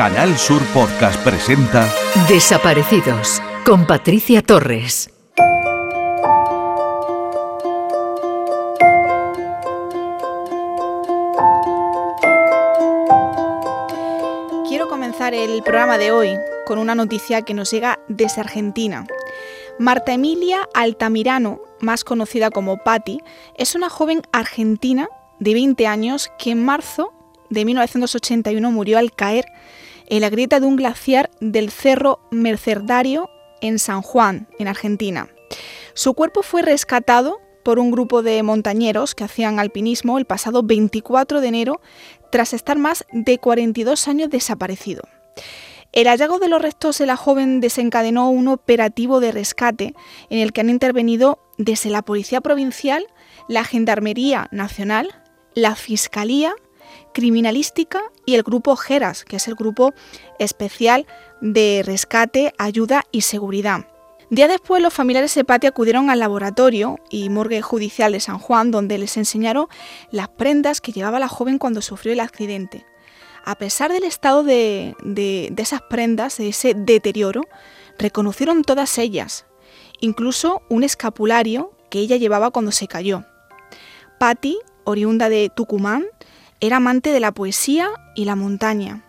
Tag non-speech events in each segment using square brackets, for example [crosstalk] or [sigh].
Canal Sur Podcast presenta Desaparecidos con Patricia Torres. Quiero comenzar el programa de hoy con una noticia que nos llega desde Argentina. Marta Emilia Altamirano, más conocida como Patti, es una joven argentina de 20 años que en marzo de 1981 murió al caer en la grieta de un glaciar del Cerro Mercedario en San Juan, en Argentina. Su cuerpo fue rescatado por un grupo de montañeros que hacían alpinismo el pasado 24 de enero tras estar más de 42 años desaparecido. El hallazgo de los restos de la joven desencadenó un operativo de rescate en el que han intervenido desde la Policía Provincial, la Gendarmería Nacional, la Fiscalía, Criminalística y el Grupo GERAS, que es el Grupo Especial de Rescate, Ayuda y Seguridad. Día después, los familiares de Patti acudieron al laboratorio y morgue judicial de San Juan, donde les enseñaron las prendas que llevaba la joven cuando sufrió el accidente. A pesar del estado de, de, esas prendas, de ese deterioro, reconocieron todas ellas, incluso un escapulario que ella llevaba cuando se cayó. Patti, oriunda de Tucumán, era amante de la poesía y la montaña.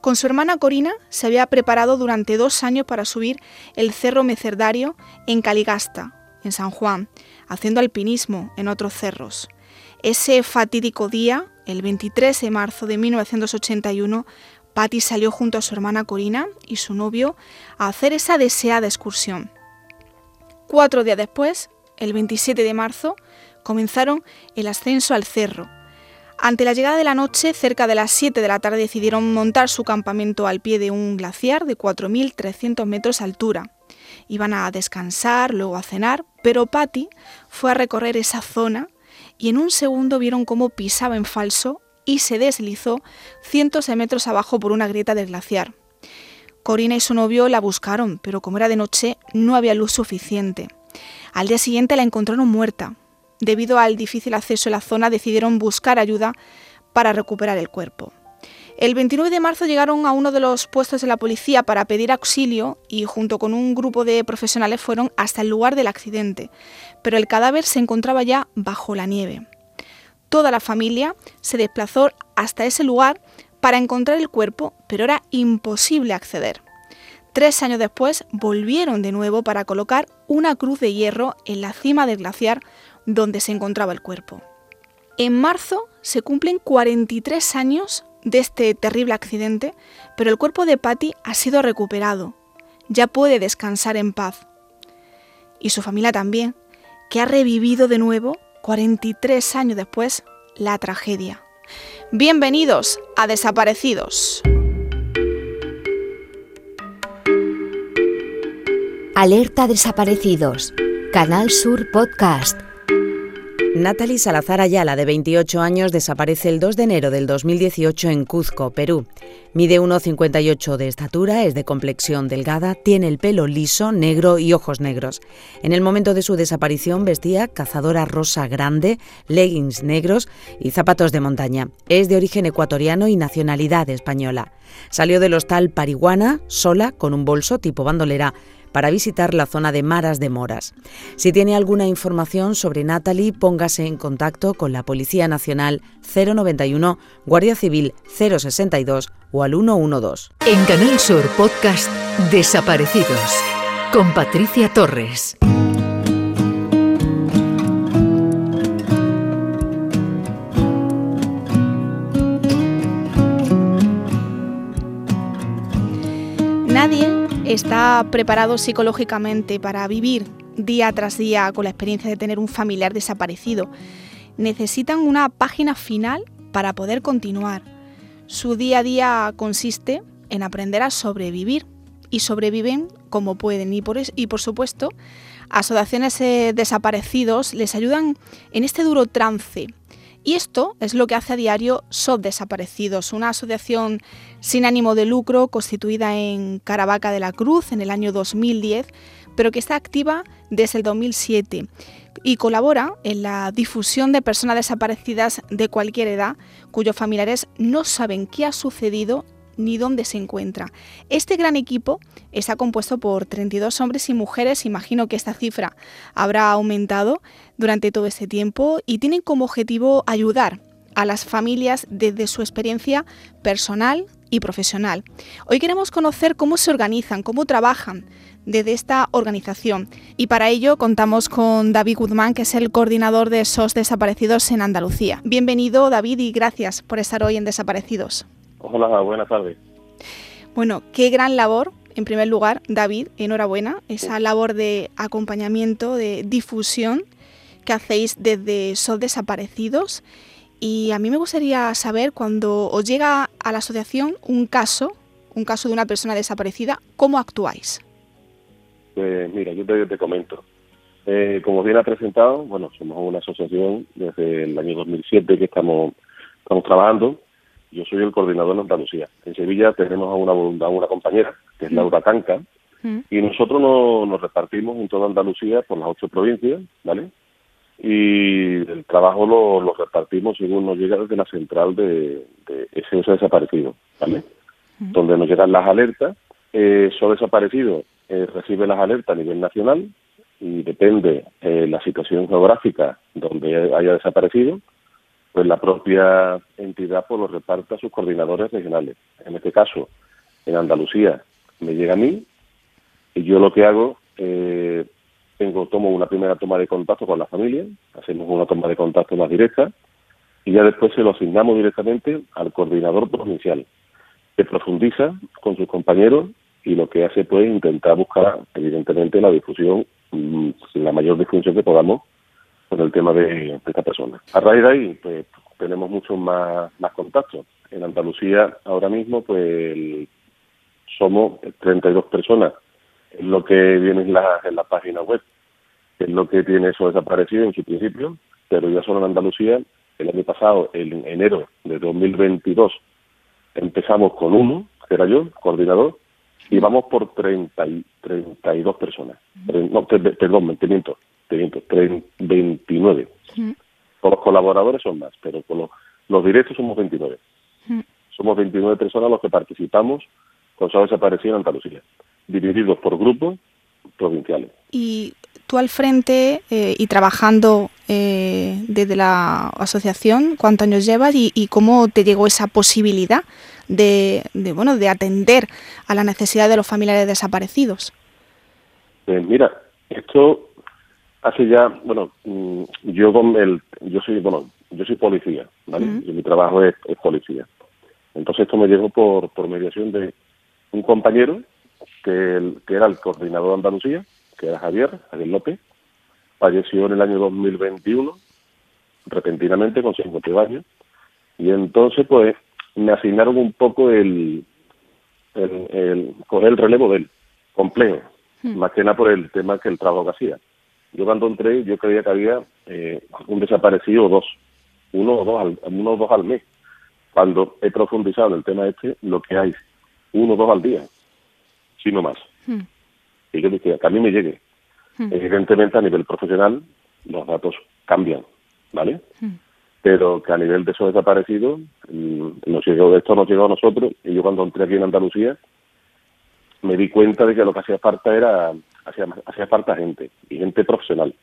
Con su hermana Corina se había preparado durante dos años para subir el Cerro Mecerdario en Caligasta, en San Juan, haciendo alpinismo en otros cerros. Ese fatídico día, el 23 de marzo de 1981, Patty salió junto a su hermana Corina y su novio a hacer esa deseada excursión. Cuatro días después, el 27 de marzo, comenzaron el ascenso al cerro. Ante la llegada de la noche, cerca de las 7 de la tarde decidieron montar su campamento al pie de un glaciar de 4.300 metros de altura. Iban a descansar, luego a cenar, pero Patty fue a recorrer esa zona y en un segundo vieron cómo pisaba en falso y se deslizó cientos de metros abajo por una grieta del glaciar. Corina y su novio la buscaron, pero como era de noche no había luz suficiente. Al día siguiente la encontraron muerta. Debido al difícil acceso a la zona decidieron buscar ayuda para recuperar el cuerpo. El 29 de marzo llegaron a uno de los puestos de la policía para pedir auxilio y junto con un grupo de profesionales fueron hasta el lugar del accidente, pero el cadáver se encontraba ya bajo la nieve. Toda la familia se desplazó hasta ese lugar para encontrar el cuerpo, pero era imposible acceder. Tres años después volvieron de nuevo para colocar una cruz de hierro en la cima del glaciar donde se encontraba el cuerpo. En marzo se cumplen 43 años de este terrible accidente, pero el cuerpo de Patty ha sido recuperado. Ya puede descansar en paz. Y su familia también, que ha revivido de nuevo, 43 años después, la tragedia. Bienvenidos a Desaparecidos. Alerta Desaparecidos. Canal Sur Podcast. Natalie Salazar Ayala, de 28 años, desaparece el 2 de enero del 2018 en Cuzco, Perú. Mide 1,58 de estatura, es de complexión delgada, tiene el pelo liso, negro y ojos negros. En el momento de su desaparición vestía cazadora rosa grande, leggings negros y zapatos de montaña. Es de origen ecuatoriano y nacionalidad española. Salió del hostal Pariguana sola con un bolso tipo bandolera para visitar la zona de Maras de Moras. Si tiene alguna información sobre Natalie, póngase en contacto con la Policía Nacional 091, Guardia Civil 062 o al 112. En Canal Sur Podcast Desaparecidos con Patricia Torres. Nadie está preparado psicológicamente para vivir día tras día con la experiencia de tener un familiar desaparecido. Necesitan una página final para poder continuar. Su día a día consiste en aprender a sobrevivir y sobreviven como pueden y por, supuesto asociaciones eh, desaparecidos les ayudan en este duro trance y esto es lo que hace a diario SOD Desaparecidos, una asociación sin ánimo de lucro constituida en Caravaca de la Cruz en el año 2010, pero que está activa desde el 2007 y colabora en la difusión de personas desaparecidas de cualquier edad cuyos familiares no saben qué ha sucedido ni dónde se encuentra. Este gran equipo está compuesto por 32 hombres y mujeres, imagino que esta cifra habrá aumentado durante todo este tiempo y tienen como objetivo ayudar a las familias desde su experiencia personal y profesional. Hoy queremos conocer cómo se organizan, cómo trabajan desde esta organización y para ello contamos con David Guzmán, que es el coordinador de SOS Desaparecidos en Andalucía. Bienvenido David y gracias por estar hoy en Desaparecidos. Hola, buenas tardes. Bueno, qué gran labor en primer lugar, David, enhorabuena, esa labor de acompañamiento, de difusión que hacéis desde SOS Desaparecidos y a mí me gustaría saber cuando os llega a la asociación un caso, un caso de una persona desaparecida, ¿cómo actuáis? Pues mira, yo te, comento. Eh, como bien ha presentado, bueno, somos una asociación desde el año 2007 que estamos, estamos trabajando. Yo soy el coordinador de Andalucía. En Sevilla tenemos a una, una compañera, que es mm. Laura Tanca, mm. y nosotros nos repartimos en toda Andalucía por las ocho provincias, ¿vale? y el trabajo lo, repartimos según nos llega desde la central de, de SOS Desaparecido, ¿vale? Donde nos llegan las alertas. Eh, SOS Desaparecido eh, recibe las alertas a nivel nacional y depende eh, la situación geográfica donde haya desaparecido, pues la propia entidad pues lo reparte a sus coordinadores regionales. En este caso, en Andalucía me llega a mí y yo lo que hago eh, tengo tomo una primera toma de contacto con la familia, hacemos una toma de contacto más directa y ya después se lo asignamos directamente al coordinador provincial, que profundiza con sus compañeros y lo que hace pues intentar buscar evidentemente la difusión, mm, la mayor difusión que podamos con el tema de, esta persona. A raíz de ahí pues tenemos muchos más, más contactos. En Andalucía ahora mismo pues somos 32 personas es lo que viene en la, en la página web, es lo que tiene eso desaparecido en su principio, pero ya solo en Andalucía, el año pasado, en enero de 2022, empezamos con uno, que era yo, coordinador, y vamos por 30 y, 32 personas. No, perdón, te miento, te miento, 29. Con los colaboradores son más, pero con los, los directos somos 29. Somos 29 personas los que participamos con su desaparecido en Andalucía divididos por grupos provinciales. Y tú al frente eh, y trabajando eh, desde la asociación, ¿cuántos años llevas y, cómo te llegó esa posibilidad de, bueno de atender a la necesidad de los familiares desaparecidos? Pues mira, esto hace ya, bueno, mm, yo con el, yo soy, bueno, yo soy policía, ¿vale? y mi trabajo es, es, policía. Entonces esto me llegó por, por mediación de un compañero que, era el coordinador de Andalucía, que era Javier, Javier López, falleció en el año 2021, repentinamente, con 50 años, y entonces, pues, me asignaron un poco el, el, el coger el relevo del complejo, hmm. más que nada por el tema que el trabajo que hacía. Yo cuando entré, yo creía que había eh, un desaparecido o dos, uno o dos al, uno o dos al mes. Cuando he profundizado en el tema este, lo que hay, uno o dos al día sino más. Hmm. Y yo decía, que a mí me llegue. Hmm. Evidentemente, a nivel profesional, los datos cambian, ¿vale? Hmm. Pero que a nivel de esos desaparecidos, mm, nos llegó, esto nos llegó a nosotros, y yo cuando entré aquí en Andalucía, me di cuenta de que lo que hacía falta era, hacía, hacía falta gente, y gente profesional.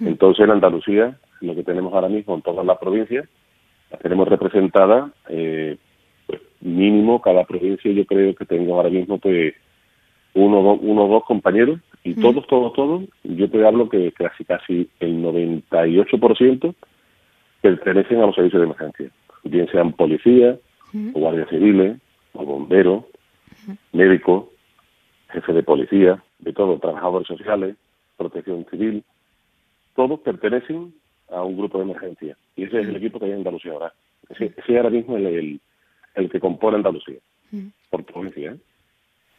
Entonces, en Andalucía, lo que tenemos ahora mismo en todas las provincias, las tenemos representadas, eh, pues mínimo cada provincia yo creo que tengo ahora mismo pues uno, o dos compañeros y todos, todos, todos, yo te hablo que casi casi el 98% pertenecen a los servicios de emergencia, bien sean policías, o guardias civiles, o bomberos, médicos, jefe de policía, de todo, trabajadores sociales, protección civil, todos pertenecen a un grupo de emergencia. Y ese es el equipo que hay en Andalucía ahora. Ese, ese ahora mismo el, el, el que compone Andalucía, por provincia. ¿eh?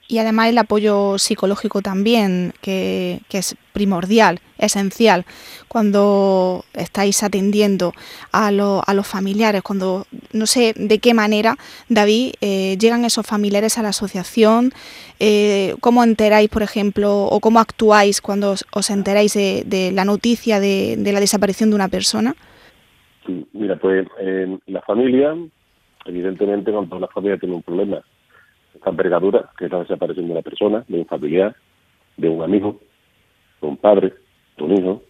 Y además el apoyo psicológico también, que, es primordial, esencial, cuando estáis atendiendo a, a, los familiares, cuando no sé de qué manera, David, eh, llegan esos familiares a la asociación, eh, cómo enteráis, por ejemplo, o cómo actuáis cuando os, enteráis de, la noticia de, la desaparición de una persona. Mira, pues la familia, evidentemente cuando la familia tiene un problema esta envergadura, que es la desaparición de una persona, de un familiar, de un amigo, de un padre, de un hijo.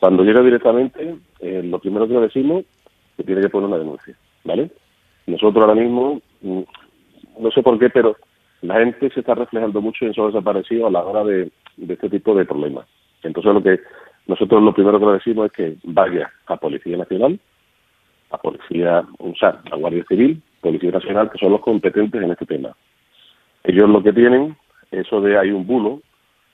Cuando llega directamente, eh, lo primero que le decimos es que tiene que poner una denuncia, ¿vale? Nosotros ahora mismo, mm, no sé por qué, pero la gente se está reflejando mucho en esos desaparecidos a la hora de, de este tipo de problemas. Entonces lo que nosotros lo primero que le decimos es que vaya a Policía Nacional, a Policía, o sea, a Guardia Civil, Policía Nacional, que son los competentes en este tema. Ellos lo que tienen, eso de hay un bulo,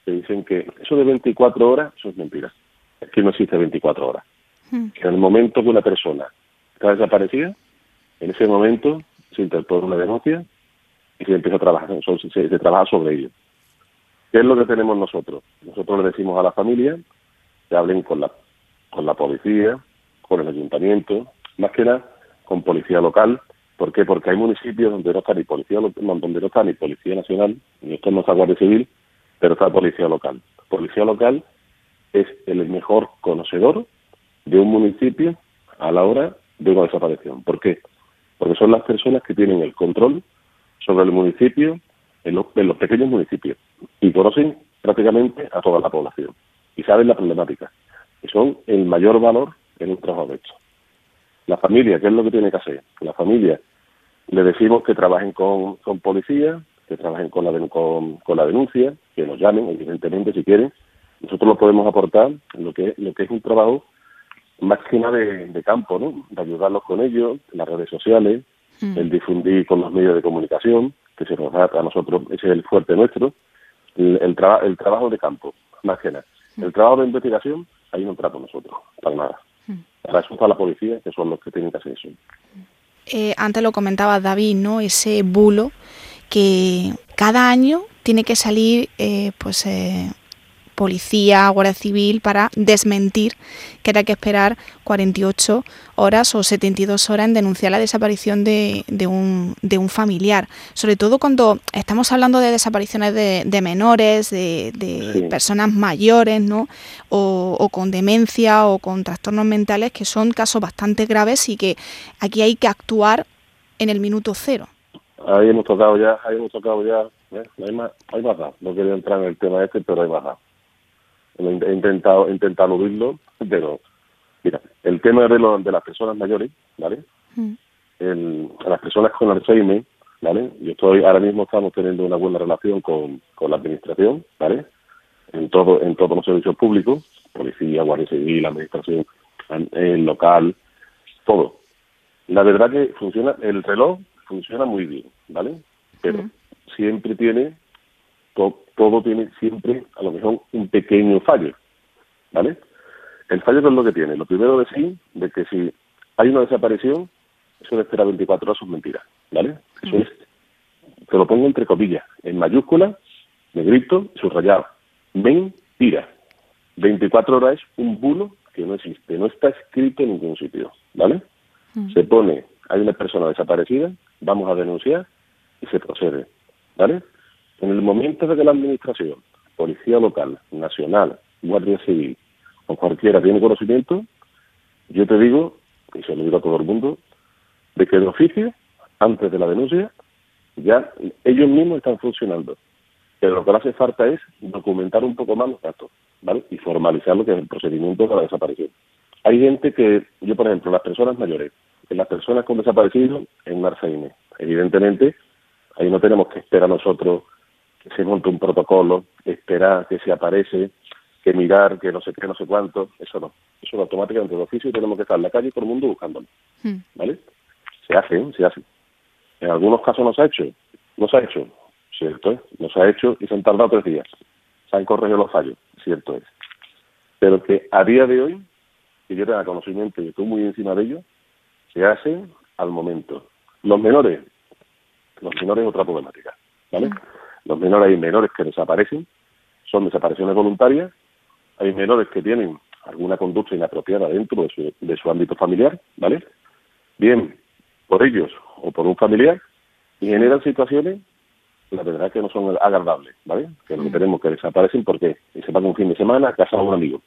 que dicen que eso de 24 horas, eso es mentira. Es que no existe 24 horas. Que en el momento que una persona está desaparecida, en ese momento se interpone una denuncia y se empieza a trabajar, se, se trabaja sobre ello. ¿Qué es lo que tenemos nosotros? Nosotros le decimos a la familia que hablen con la, con la policía, con el ayuntamiento, más que nada con policía local. ¿Por qué? Porque hay municipios donde no está ni policía donde no está ni policía nacional, ni esto no está guardia civil, pero está policía local. Policía local es el mejor conocedor de un municipio a la hora de una desaparición. ¿Por qué? Porque son las personas que tienen el control sobre el municipio en los, en los pequeños municipios y conocen prácticamente a toda la población y saben la problemática y son el mayor valor en un trabajo de hecho. La familia, ¿qué es lo que tiene que hacer? La familia, le decimos que trabajen con, con policía, que trabajen con la, con, con la denuncia, que nos llamen, evidentemente, si quieren. Nosotros lo podemos aportar lo que, lo que es un trabajo más que nada de, campo, ¿no? De ayudarlos con ellos, las redes sociales, mm. el difundir con los medios de comunicación, que se nos da a nosotros, ese es el fuerte nuestro, el, el, el trabajo de campo, más que nada. El trabajo de investigación, ahí no trato nosotros, para nada. Para eso está la policía, que son los que tienen que hacer eso. Eh, antes lo comentaba David, ¿no? Ese bulo que cada año tiene que salir, eh, pues, eh, policía, Guardia Civil para desmentir que era que esperar 48 horas o 72 horas en denunciar la desaparición de, de, un, de un, familiar. Sobre todo cuando estamos hablando de desapariciones de, de menores, de, personas mayores, ¿no? O, o, con demencia o con trastornos mentales, que son casos bastante graves y que aquí hay que actuar en el minuto cero. Ahí hemos tocado ya, ahí hemos tocado ya, ¿eh? hay más, hay más, no quería entrar en el tema este, pero hay más he intentado, intentado oírlo, pero mira, el tema de, lo, de las personas mayores, ¿vale? Mm. El, a las personas con Alzheimer, ¿vale? Yo estoy, ahora mismo estamos teniendo una buena relación con, con la administración, ¿vale? En todo, en todos los servicios públicos, policía, guardia civil, administración, el local, todo. La verdad que funciona, el reloj funciona muy bien, ¿vale? Pero mm. siempre tiene todo, tiene siempre a lo mejor un pequeño fallo, ¿vale? El fallo es lo que tiene. Lo primero decir de que si hay una desaparición, eso de esperar 24 horas es mentira, ¿vale? Eso es, te lo pongo entre comillas, en mayúscula, negrito, subrayado. Mentira. 24 horas es un bulo que no existe, no está escrito en ningún sitio, ¿vale? Se pone, hay una persona desaparecida, vamos a denunciar y se procede, ¿vale? En el momento de que la Administración, Policía Local, Nacional, Guardia Civil o cualquiera tiene conocimiento, yo te digo, y se lo digo a todo el mundo, de que el oficio, antes de la denuncia, ya ellos mismos están funcionando. Pero lo que hace falta es documentar un poco más los datos, ¿vale? Y formalizar lo que es el procedimiento de la desaparición. Hay gente que, yo por ejemplo, las personas mayores, las personas con desaparecidos en Marseille, evidentemente, ahí no tenemos que esperar nosotros se monte un protocolo, esperar que se aparece, que mirar, que no sé qué, no sé cuánto, eso no. Eso es automáticamente de oficio y tenemos que estar en la calle y todo el mundo buscándolo. Hmm. ¿Vale? Se hace, ¿eh? se hace. En algunos casos no se ha hecho, no se ha hecho, cierto es, no se ha hecho y se han tardado tres días. Se han corregido los fallos, cierto es. Pero que a día de hoy, que yo tenga conocimiento y estoy muy encima de ello, se hace al momento. Los menores, los menores es otra problemática, ¿vale? Hmm. Los menores hay menores que desaparecen, son desapariciones voluntarias, hay menores que tienen alguna conducta inapropiada dentro de su, de su ámbito familiar, ¿vale? Bien, por ellos o por un familiar, y generan situaciones, la verdad que no son agradables, ¿vale? Que lo que mm. tenemos que desaparecen porque se van un fin de semana a casa de un amigo.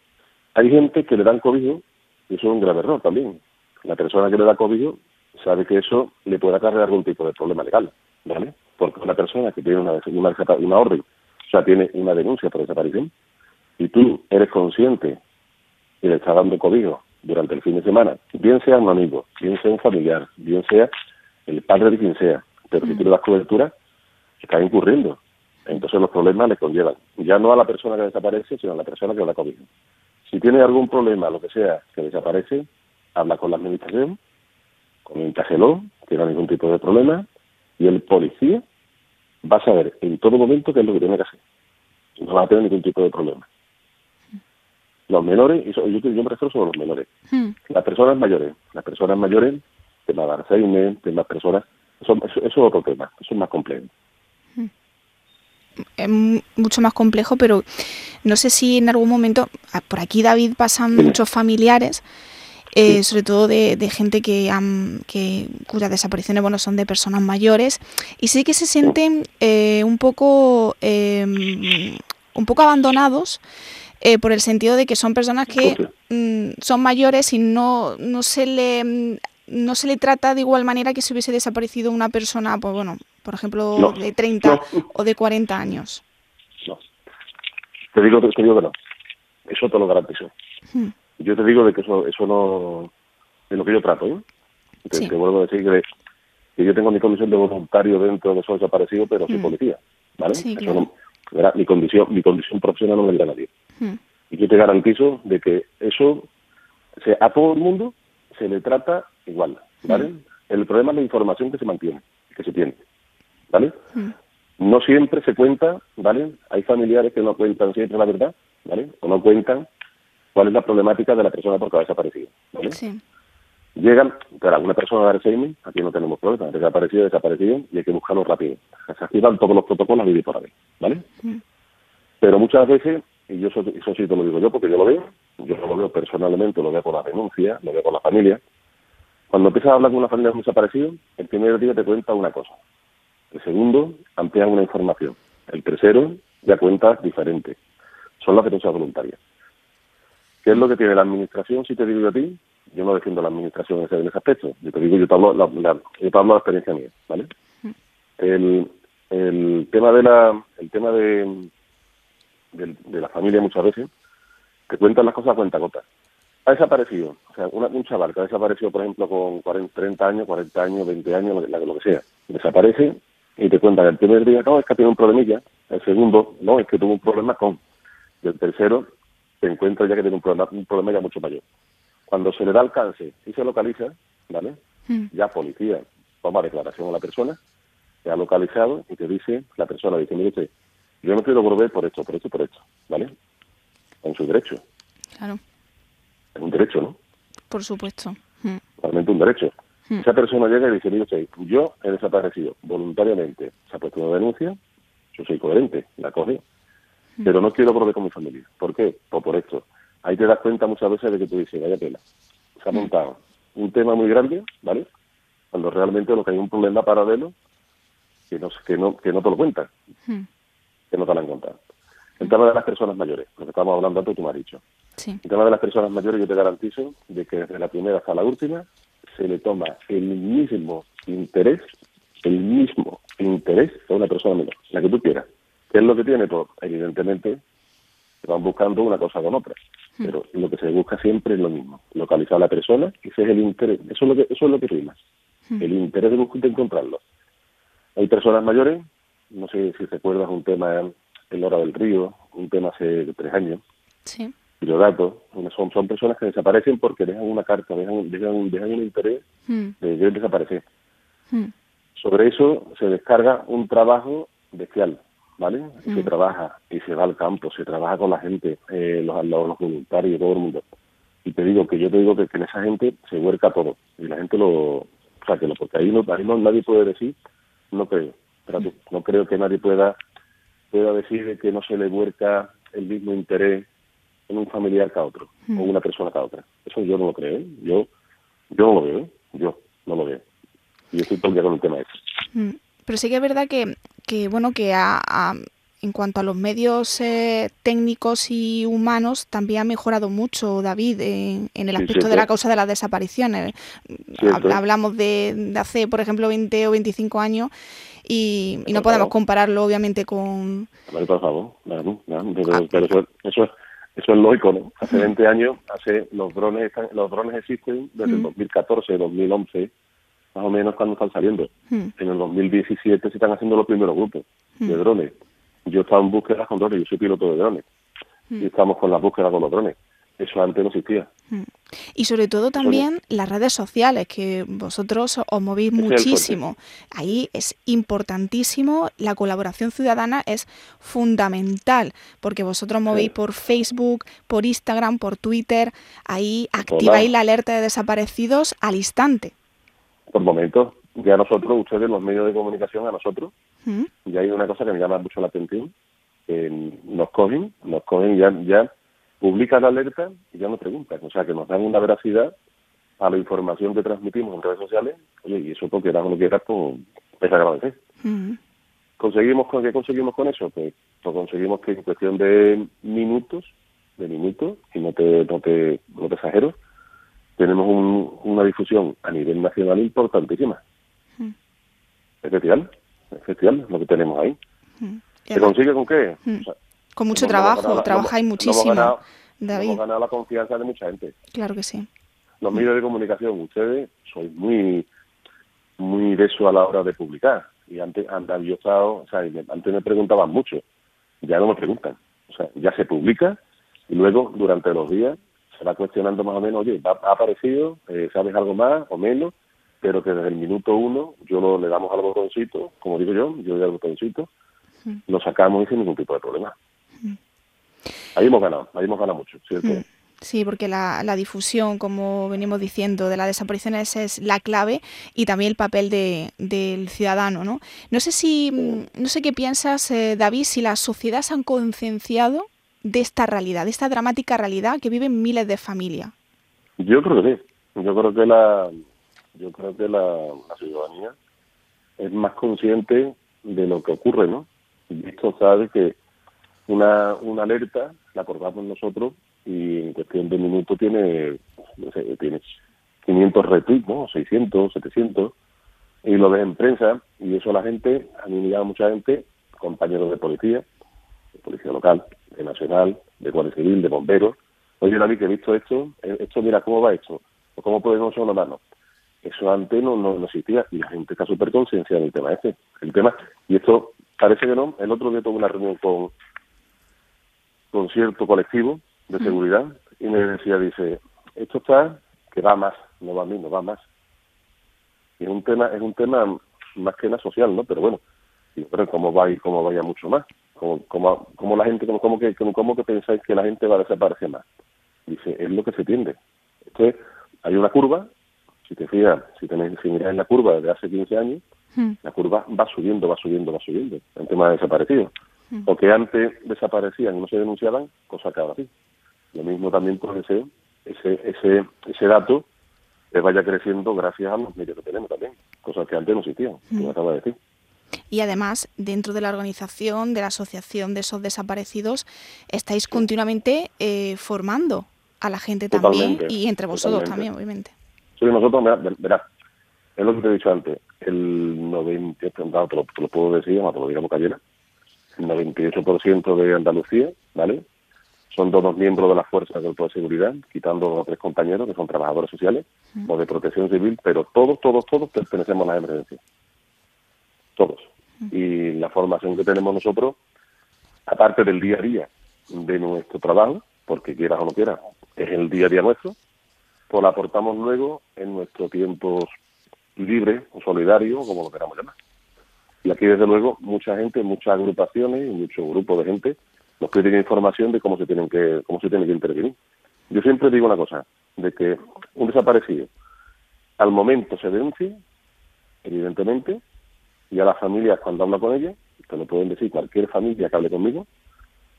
Hay gente que le dan cobijo, y eso es un grave error también. La persona que le da cobijo sabe que eso le puede acarrear algún tipo de problema legal, ¿vale? Porque una persona que tiene una, una, una orden, o sea, tiene una denuncia por desaparición, y tú eres consciente y le estás dando cobijo durante el fin de semana, bien sea un amigo, bien sea un familiar, bien sea el padre de quien sea, pero si tú le das cobertura, está incurriendo. Entonces los problemas le conllevan, ya no a la persona que desaparece, sino a la persona que le da cobijo. Si tiene algún problema, lo que sea, que desaparece, habla con la administración, coméntaselo, que no hay ningún tipo de problema, y el policía va a saber en todo momento qué es lo que tiene que hacer. No va a tener ningún tipo de problema. Los menores, y yo, yo me refiero sobre los menores, Hmm. las personas mayores, las personas mayores, tema de Alzheimer, temas personas, eso, eso, eso es otro tema, eso es más complejo. es mu- mucho más complejo, pero no sé si en algún momento, ah, por aquí David pasan muchos familiares, eh, sobre todo de, de gente que, han, que cuyas desapariciones bueno, son de personas mayores, y sí que se sienten eh, un poco eh, un poco abandonados eh, por el sentido de que son personas que mm, son mayores y no, no se le no se le trata de igual manera que si hubiese desaparecido una persona, pues bueno, por ejemplo, No, de 30 no. o de 40 años. no. Te digo, te digo que no. Eso te lo garantizo. Hmm. Yo te digo de que eso, eso no es lo que yo trato. ¿eh? Te, Sí. te vuelvo a decir que, que yo tengo mi condición de voluntario dentro de esos desaparecidos, pero soy Mm. policía. ¿vale? Sí, Eso claro. no- mi condición mi condición profesional no me da nadie. Hmm. Y yo te garantizo de que eso, o sea, a todo el mundo se le trata igual, ¿vale? El problema es la información que se mantiene, que se tiene, ¿vale? Mm. No siempre se cuenta, ¿vale? Hay familiares que no cuentan siempre la verdad, ¿vale? O no cuentan cuál es la problemática de la persona por que ha desaparecido, ¿vale? Sí. Llegan, para una persona de Alzheimer, aquí no tenemos problema, desaparecido, desaparecido, y hay que buscarlo rápido. Se activan todos los protocolos a vivir por haber, ¿vale? Pero muchas veces, y yo eso, eso sí te lo digo yo porque yo lo veo, yo lo veo personalmente, lo veo con la denuncia, lo veo con la familia. Cuando empiezas a hablar con una familia de un desaparecido, el primer día te cuenta una cosa. El segundo, amplía una información. El tercero, ya cuenta diferente. Son las denuncias voluntarias. ¿Qué es lo que tiene la administración? Si te digo yo a ti, yo no defiendo la administración en ese, en ese aspecto. Yo te digo, yo te hablo, la, la- yo te hablo de la experiencia mía, ¿vale? El, el tema de la, el tema de, de, de la familia muchas veces, te cuentan las cosas a cuenta gota. Ha desaparecido, o sea, una- un chaval que ha desaparecido, por ejemplo, con 40, 30 años, 40 años, 20 años, lo que, lo que sea, desaparece y te cuentan el primer día, no, es que tiene un problemilla, el segundo, no, es que tuvo un problema con, y el tercero, te encuentras ya que tiene un problema, un problema ya mucho mayor. Cuando se le da alcance y se localiza, ¿vale? Mm. Ya policía toma declaración a la persona, se ha localizado y te dice, la persona dice, mire usted, yo no quiero volver por esto, por esto, por esto, ¿vale? En su derecho, Claro, es un derecho, ¿no? por supuesto. Mm. Realmente un derecho. Hmm. Esa persona llega y dice, mire usted, yo he desaparecido voluntariamente, se ha puesto una denuncia, yo soy coherente, la coge, pero no quiero volver con mi familia. ¿Por qué? Pues por esto. Ahí te das cuenta muchas veces de que tú dices, vaya tela, se ha montado un tema muy grande, ¿vale? Cuando realmente lo que hay un problema paralelo que no, que no, que no te lo cuentan, Mm. que no te lo han contado. El tema de las personas mayores, lo que estamos hablando antes, tú me has dicho. Sí. El tema de las personas mayores, yo te garantizo de que desde la primera hasta la última se le toma el mismo interés, el mismo interés a una persona menor, la que tú quieras. ¿Qué es lo que tiene? Pues evidentemente se van buscando una cosa con otra, pero lo que se busca siempre es lo mismo, localizar a la persona, ese es el interés, eso es lo que, eso es lo que prima, el interés de buscar de encontrarlo. Hay personas mayores, no sé si recuerdas un tema en Hora del Río, un tema hace tres años, Sí. los datos son, son personas que desaparecen porque dejan una carta, dejan, dejan, dejan un interés Mm. de que desaparecer. Mm. Sobre eso se descarga un trabajo bestial, ¿vale? Se Mm. trabaja y se va al campo, se trabaja con la gente, eh, los, los, los voluntarios, todo el mundo. Y te digo que yo te digo que, que en esa gente se huerca todo. Y la gente lo... O sea, que lo, porque ahí, no, ahí no, nadie puede decir, no creo, no creo que nadie pueda, pueda decir de que no se le huerca el mismo interés en un familiar que a otro, o una persona que a otra. Eso yo no lo creo, ¿eh? Yo, yo no lo veo, ¿eh? Yo no lo veo. Y estoy todo el día con el tema ese. Mm. Pero sí que es verdad que, que bueno, que a- a- en cuanto a los medios eh, técnicos y humanos también ha mejorado mucho, David, en, en el aspecto sí, de la causa de las desapariciones. Hablamos de, de hace, por ejemplo, 20 o 25 años y, no podemos compararlo obviamente con... por favor, ah. pero, eso, es, eso es lógico, ¿no? Hace 20 años, hace los drones los drones existen desde el 2014, 2011, más o menos cuando están saliendo. En el 2017 se están haciendo los primeros grupos de drones. Yo estaba en búsqueda con drones, yo soy piloto de drones. Y estamos con la búsqueda con los drones. Eso antes no existía. Y sobre todo también las redes sociales, que vosotros os movéis muchísimo. Ahí es importantísimo, la colaboración ciudadana es fundamental, porque vosotros movéis por Facebook, por Instagram, por Twitter, ahí activáis la alerta de desaparecidos al instante. Por momentos, ya nosotros, ustedes, los medios de comunicación, a nosotros, mm. ya hay una cosa que me llama mucho la atención, nos cogen, nos cogen ya, ya publican la alerta y ya nos preguntan. O sea, que nos dan una veracidad a la información que transmitimos en redes sociales. Oye, y eso porque o no quieras, pues es agradecer. ¿Conseguimos con, ¿Qué conseguimos con eso? Pues, pues, conseguimos que en cuestión de minutos, de minutos, y no te, no te, no te exagero, tenemos una difusión a nivel nacional importantísima. Es Especial, especial lo que tenemos ahí. ¿Se consigue con qué? Con mucho trabajo, trabajáis muchísimo. David. Hemos ganado la confianza de mucha gente. Claro que sí. Los medios de comunicación, ustedes sois muy muy de eso a la hora de publicar. Y antes, antes yo estado, o sea, antes me preguntaban mucho, ya no me preguntan. O sea, ya se publica y luego durante los días se va cuestionando más o menos, oye, ¿ha, aparecido? Eh, ¿Sabes algo más o menos? Pero que desde el minuto uno yo lo, le damos al botoncito, como digo yo, yo le doy al botoncito, lo sacamos y sin ningún tipo de problema. Ahí hemos ganado, ahí hemos ganado mucho, ¿cierto? Mm. Sí, porque la, difusión, como venimos diciendo, de la desaparición es la clave y también el papel de, del ciudadano, ¿no? No sé si, mm, no sé qué piensas, eh, David, si las sociedades han concienciado de esta realidad, de esta dramática realidad que viven miles de familias. Yo creo que sí. Yo creo que la, yo creo que la, ciudadanía es más consciente de lo que ocurre, ¿no? Y esto sabe que una, una alerta, la acordamos nosotros y en cuestión de minutos tiene, tiene 500 retweets, ¿no? 600, 700, y lo ves en prensa y eso la gente, a mí me llama mucha gente, compañeros de policía, de policía local, de nacional, de guardia civil, de bomberos, oye David, que he visto esto, eh, esto mira cómo va esto, o cómo podemos mano. Eso antes no, no, existía y la gente está súper concienciada del tema este. El tema, y esto parece que no, el otro día tuve una reunión con, con cierto colectivo de seguridad y me decía, dice, esto está que va más, no va a mí, no va más. Y es un tema, es un tema más que nada social, ¿no? Pero bueno, pero cómo va y cómo vaya mucho más. Como, como, como la gente, como, como que, como, que pensáis que la gente va a desaparecer más. Dice, es lo que se tiende. Entonces, hay una curva, si te fijas, si, tenés, si miras en la curva desde hace 15 años, la curva va subiendo, va subiendo, va subiendo, en tema de desaparecidos o que antes desaparecían y no se denunciaban, cosa que ahora sí. Lo mismo también puede ser ese, ese, ese dato que vaya creciendo gracias a los medios que tenemos también, cosas que antes no existían, como acaba de decir. Y además, dentro de la organización, de la asociación de esos desaparecidos, estáis continuamente eh, formando a la gente también y entre vosotros también, obviamente. Sí, nosotros, verás, es lo que te he dicho antes, el 90, te lo, te lo puedo decir, te lo digamos cayera, el 98% de Andalucía, ¿vale? Son todos miembros de las fuerzas del de seguridad, quitando a tres compañeros que son trabajadores sociales o de protección civil, pero todos, todos, todos pertenecemos a la emergencia. Todos. Y la formación que tenemos nosotros, aparte del día a día de nuestro trabajo, porque quieras o no quieras, es el día a día nuestro, pues la aportamos luego en nuestro tiempo libre o solidario, como lo queramos llamar. Y aquí, desde luego, mucha gente, muchas agrupaciones y muchos grupos de gente nos piden información de cómo se tienen que cómo se tiene que intervenir. Yo siempre digo una cosa, de que un desaparecido al momento se denuncie, evidentemente, y a las familias cuando habla con ellas, que lo pueden decir cualquier familia que hable conmigo,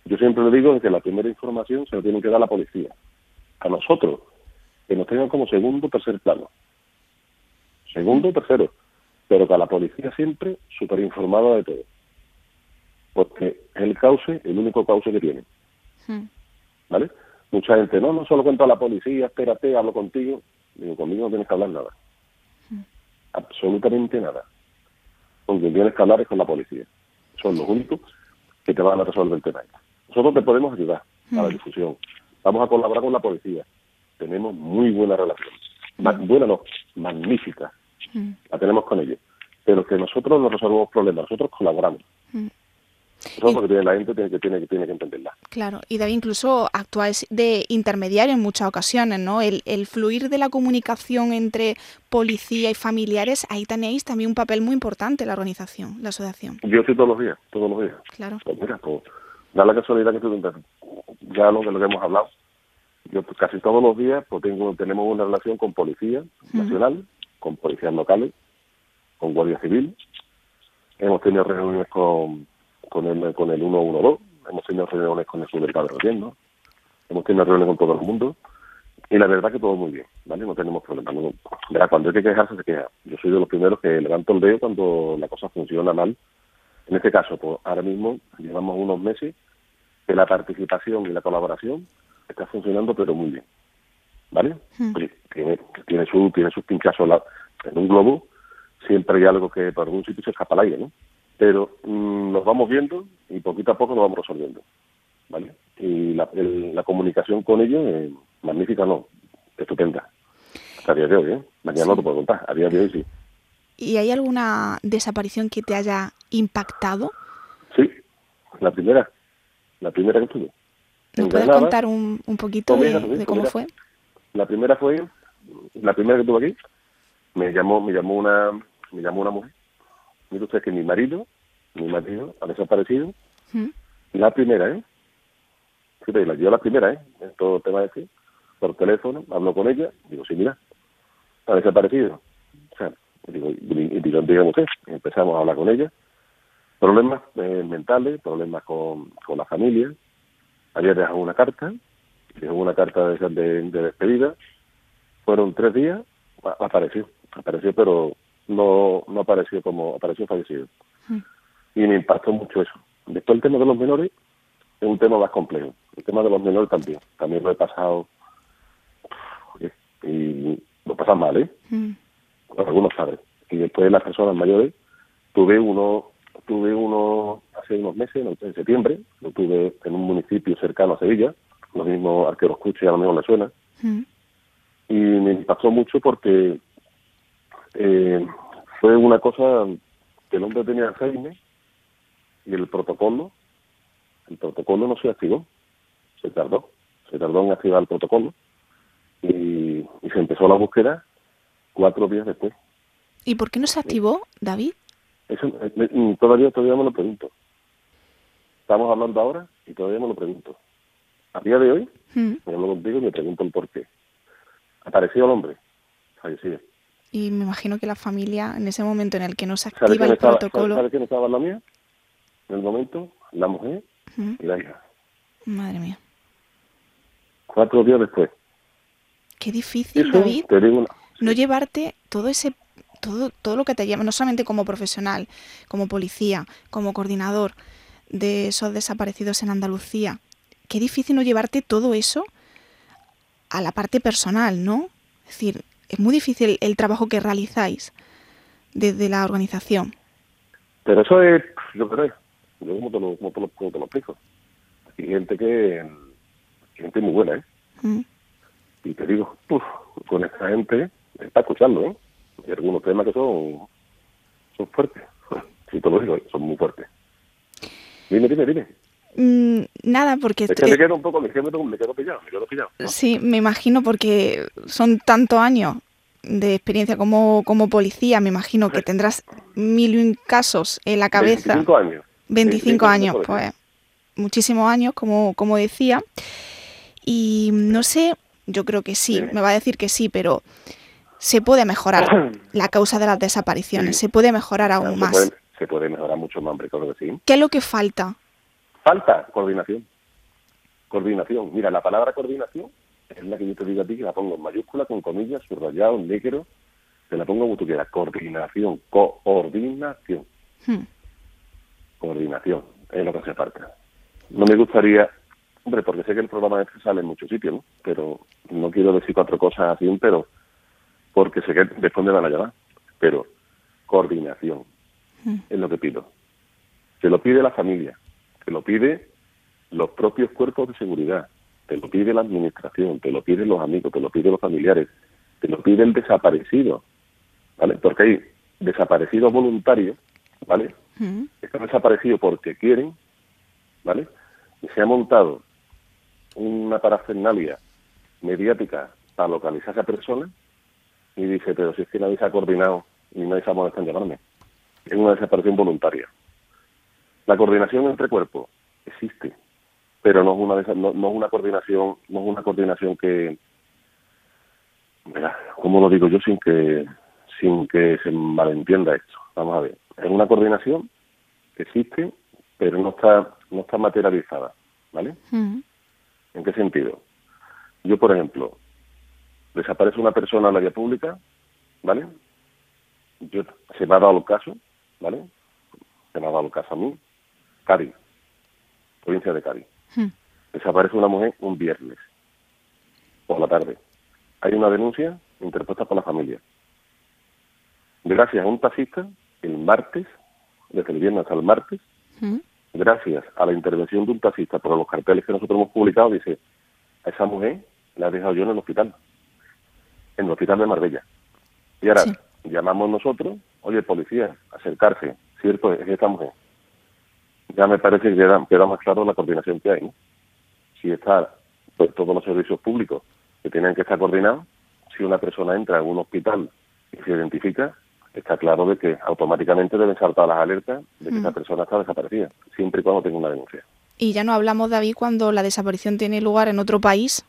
yo siempre le digo que la primera información se la tiene que dar a la policía. A nosotros, que nos tengan como segundo o tercer plano. Segundo o tercero pero que a la policía siempre súper informada de todo. Porque es el cauce, el único cauce que tiene. Hmm. ¿Vale? Mucha gente, no, no solo cuento a la policía, espérate, hablo contigo. Digo, conmigo no tienes que hablar nada. Hmm. Absolutamente nada. Con quien tienes que hablar es con la policía. Son los únicos que te van a resolver el tema. Nosotros te podemos ayudar a la Mm. difusión. Vamos a colaborar con la policía. Tenemos muy buena relación. Ma- buena no, magnífica. Mm. La tenemos con ellos. Pero que nosotros no resolvemos problemas, nosotros colaboramos. Eso es lo que tiene la gente tiene que, tiene, que tiene que entenderla. Claro, y David incluso actúas de intermediario en muchas ocasiones, ¿no? El, el fluir de la comunicación entre policía y familiares, ahí tenéis también un papel muy importante la organización, la asociación. Yo estoy todos los días, todos los días. Claro. Pues mira, pues da la casualidad que tú ya lo de lo que hemos hablado. Yo pues, casi todos los días pues tengo tenemos una relación con policía nacional, con policías locales, con guardia civil. Hemos tenido reuniones con con el con el 112, hemos tenido reuniones con el subdelegado de gobierno, hemos tenido reuniones con todo el mundo y la verdad que todo muy bien, ¿vale? No tenemos problemas. No, verá, cuando hay que quejarse se queja. Yo soy de los primeros que levanto el dedo cuando la cosa funciona mal en este caso, pues ahora mismo llevamos unos meses que la participación y la colaboración está funcionando, pero muy bien. ¿Vale? Mm. Oye, tiene, tiene, su, tiene sus pinchazos en un globo, siempre hay algo que por algún sitio se escapa al aire, ¿no? Pero mm, nos vamos viendo y poquito a poco nos vamos resolviendo. ¿Vale? Y la, el- la comunicación con ellos, eh, magnífica, no, estupenda. Hasta el día de hoy, ¿eh? Mañana no te puedo contar, a día de hoy sí. ¿Y hay alguna desaparición que te haya impactado? Sí, la primera, la primera que tuve. ¿Nos puedes Granada, contar un, un poquito Pues de, pues de cómo fue? La primera fue, la primera que tuve aquí, me llamó, me llamó una, me llamó una mujer. Mire usted que mi marido, mi marido ha desaparecido. Mm. La primera, ¿eh? Yo la primera, ¿eh? En todo el tema de este, por teléfono, hablo con ella, digo, sí, mira, ha desaparecido. O sea, digo, digo, dígame usted, empezamos a hablar con ella. Problemas eh, mentales, problemas con, con la familia. Había dejado una carta, dejó una carta de, de, de despedida. Fueron tres días, apareció, apareció, pero no, no apareció como, apareció fallecido. Y me impactó mucho eso. Después el tema de los menores es un tema más complejo. El tema de los menores también, también lo he pasado y lo pasan mal, ¿eh? Mm. algunos padres. Y después de las personas mayores, tuve uno, tuve uno hace unos meses, en, en septiembre, lo tuve en un municipio cercano a Sevilla, lo mismo al que lo escuche a lo mejor le suena, Mm. y me impactó mucho porque eh, fue una cosa que el hombre tenía Alzheimer y el protocolo, el protocolo no se activó, se tardó, se tardó en activar el protocolo y, y se empezó la búsqueda cuatro días después. ¿Y por qué no se activó, David? Eso eh, me- mm, todavía todavía me lo pregunto. Estamos hablando ahora y todavía me lo pregunto. A día de hoy, Mm. me hablo contigo y me pregunto el por qué. Apareció el hombre, fallecido. Y me imagino que la familia, en ese momento en el que no se ¿Sabe activa el estaba, protocolo... ¿Sabe quién estaba en la mía? En el momento, la mujer y la hija. Madre mía. Cuatro días después. Qué difícil, Eso, David, una- no llevarte todo ese todo todo lo que te lleva no solamente como profesional como policía como coordinador de esos desaparecidos en Andalucía qué difícil no llevarte todo eso a la parte personal no es decir es muy difícil el trabajo que realizáis desde la organización Pero eso es, yo creo, yo como te lo, como te lo, como te lo explico. Hay gente que, gente muy buena, ¿eh? Mm, Y te digo, uf, con esta gente, está escuchando, ¿eh? Hay algunos temas que son, son fuertes. Si te lo digo, son muy fuertes. Dime, dime, dime. Mm, nada porque Es que me quedo un poco, me quedo, me quedo pillado, me quedo pillado. Sí, me imagino porque son tantos años de experiencia como, como policía, me imagino que tendrás mil casos en la cabeza. 25 años. 25 años, por pues muchísimos años, como, como decía. Y no sé, yo creo que sí, me va a decir que sí, pero se puede mejorar [coughs] la causa de las desapariciones, se puede mejorar aún se más. Puede, se puede mejorar mucho más, hombre, claro que sí. ¿Qué es lo que falta? Falta coordinación. Coordinación. Mira, la palabra coordinación es la que yo te digo a ti, que la pongo en mayúscula, con comillas, subrayado, en negro, te la pongo como tú quieras. Coordinación. Coordinación. Hmm, Coordinación. Es lo que hace falta. No me gustaría, hombre, porque sé que el programa este sale en muchos sitios, ¿no? Pero no quiero decir cuatro cosas así, pero porque sé que después me van a llamar. Pero coordinación. Es lo que pido. Se lo pide la familia, se lo pide los propios cuerpos de seguridad, te lo pide la administración, te lo piden los amigos, te lo piden los familiares, te lo pide el desaparecido, ¿vale? Porque hay desaparecidos voluntarios, ¿vale? Están desaparecidos porque quieren, ¿vale? Y se ha montado una parafernalia mediática para localizar a esa persona y dice, pero si es que nadie se ha coordinado y nadie se ha molestado en llamarme. Es una desaparición voluntaria. La coordinación entre cuerpos existe, pero no es una no, no es una coordinación no es una coordinación que cómo lo digo yo sin que sin que se malentienda esto vamos a ver es una coordinación que existe pero no está no está materializada vale en qué sentido yo por ejemplo desaparece una persona en la vía pública vale yo se me ha dado el caso vale se me ha dado el caso a mí Cádiz provincia de Cádiz Hmm. Desaparece una mujer un viernes por la tarde. Hay una denuncia interpuesta por la familia. Gracias a un taxista, el martes, desde el viernes hasta el martes, hmm. gracias a la intervención de un taxista por los carteles que nosotros hemos publicado, dice, a esa mujer la he dejado yo en el hospital, en el hospital de Marbella. Y ahora llamamos nosotros, oye, policía, acercarse, cierto, es esta mujer ya me parece que queda, más claro la coordinación que hay. Si está pues, todos los servicios públicos que tienen que estar coordinados, si una persona entra en un hospital y se identifica, está claro de que automáticamente deben saltar las alertas de que esa mm. persona está desaparecida, siempre y cuando tenga una denuncia. Y ya no hablamos, David, cuando la desaparición tiene lugar en otro país.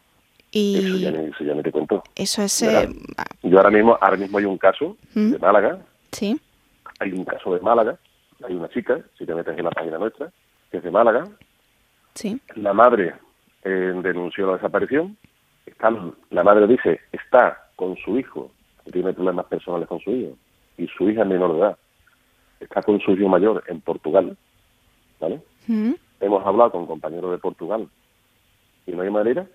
Y eso ya, eso ya te cuento. Eso es... Eh, yo ahora mismo, ahora mismo hay un caso ¿Mm? de Málaga. Sí. Hay un caso de Málaga hay una chica, si te metes en la página nuestra, que es de Málaga. Sí. La madre eh, denunció la desaparición. Está, la madre dice, está con su hijo, que tiene problemas personales con su hijo, y su hija es menor de edad. Está con su hijo mayor en Portugal. ¿Vale? Hemos hablado con compañeros de Portugal y no hay manera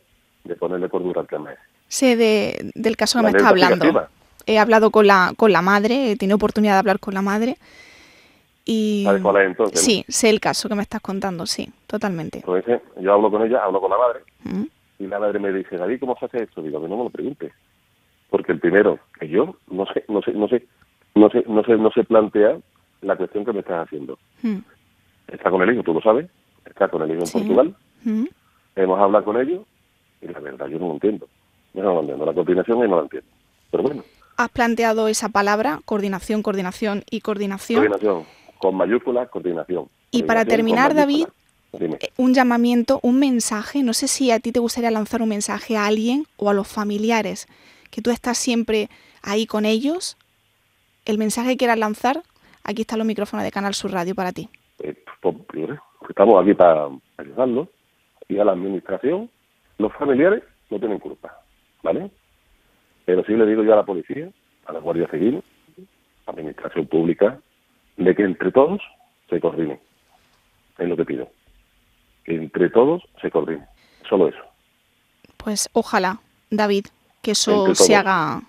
de ponerle cordura al tema Sé de, del caso que me está hablando. He hablado con la, con la madre, he tenido oportunidad de hablar con la madre y... ¿Sabes cuál es entonces? Sí, sé el caso que me estás contando, sí, totalmente. Entonces, yo hablo con ella, hablo con la madre, y la madre me dice, David, ¿cómo se hace esto? Digo, que no me lo preguntes. Porque el primero, que yo no sé, no sé, no sé, no sé, no sé, no sé plantear la cuestión que me estás haciendo. Está con el hijo, tú lo sabes, está con el hijo en Portugal, hemos hablado con ellos, y la verdad yo no lo entiendo. Yo no lo entiendo, la coordinación y no la entiendo. Pero bueno. Has planteado esa palabra, coordinación, coordinación y coordinación. Coordinación con mayúsculas, coordinación. Y para terminar, David, eh, un llamamiento, un mensaje, no sé si a ti te gustaría lanzar un mensaje a alguien o a los familiares, que tú estás siempre ahí con ellos, el mensaje que quieras lanzar, aquí están los micrófonos de Canal Sur Radio para ti. Eh, pues, estamos aquí para ayudarlos y a la administración, los familiares no tienen culpa, ¿vale? Pero sí le digo yo a la policía, a la Guardia Civil, a la administración pública, de que entre todos se coordinen. Es lo que pido. Que entre todos se coordinen. Solo eso. Pues ojalá, David, que eso se haga,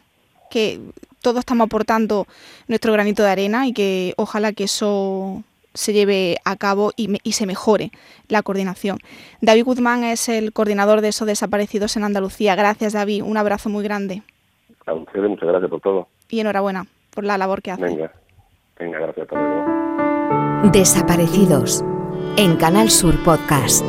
que todos estamos aportando nuestro granito de arena y que ojalá que eso se lleve a cabo y, y, se mejore la coordinación. David Guzmán es el coordinador de esos desaparecidos en Andalucía. Gracias, David. Un abrazo muy grande. A ustedes, muchas gracias por todo. Y enhorabuena por la labor que hace. Venga. Venga, gracias, hasta Desaparecidos en Canal Sur Podcast.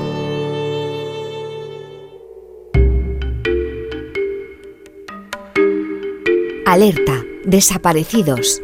Alerta, desaparecidos.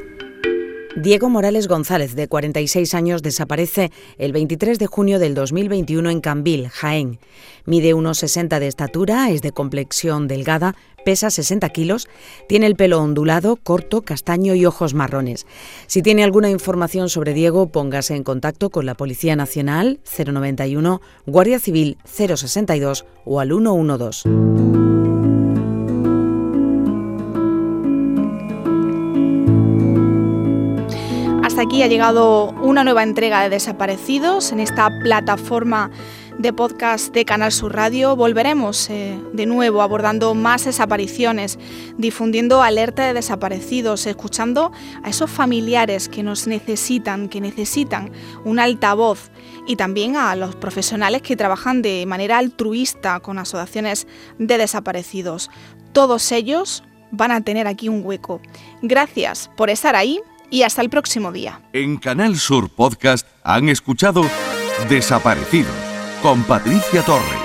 Diego Morales González, de 46 años, desaparece el 23 de junio del 2021 en Cambil, Jaén. Mide unos 60 de estatura, es de complexión delgada, pesa 60 kilos, tiene el pelo ondulado, corto, castaño y ojos marrones. Si tiene alguna información sobre Diego, póngase en contacto con la Policía Nacional 091, Guardia Civil 062 o al 112. Ha llegado una nueva entrega de Desaparecidos en esta plataforma de podcast de Canal Sur Radio volveremos eh, de nuevo abordando más desapariciones, difundiendo alerta de desaparecidos, escuchando a esos familiares que nos necesitan, que necesitan un altavoz y también a los profesionales que trabajan de manera altruista con asociaciones de desaparecidos. Todos ellos van a tener aquí un hueco. Gracias por estar ahí y hasta el próximo día. En Canal Sur Podcast han escuchado Desaparecidos con Patricia Torres.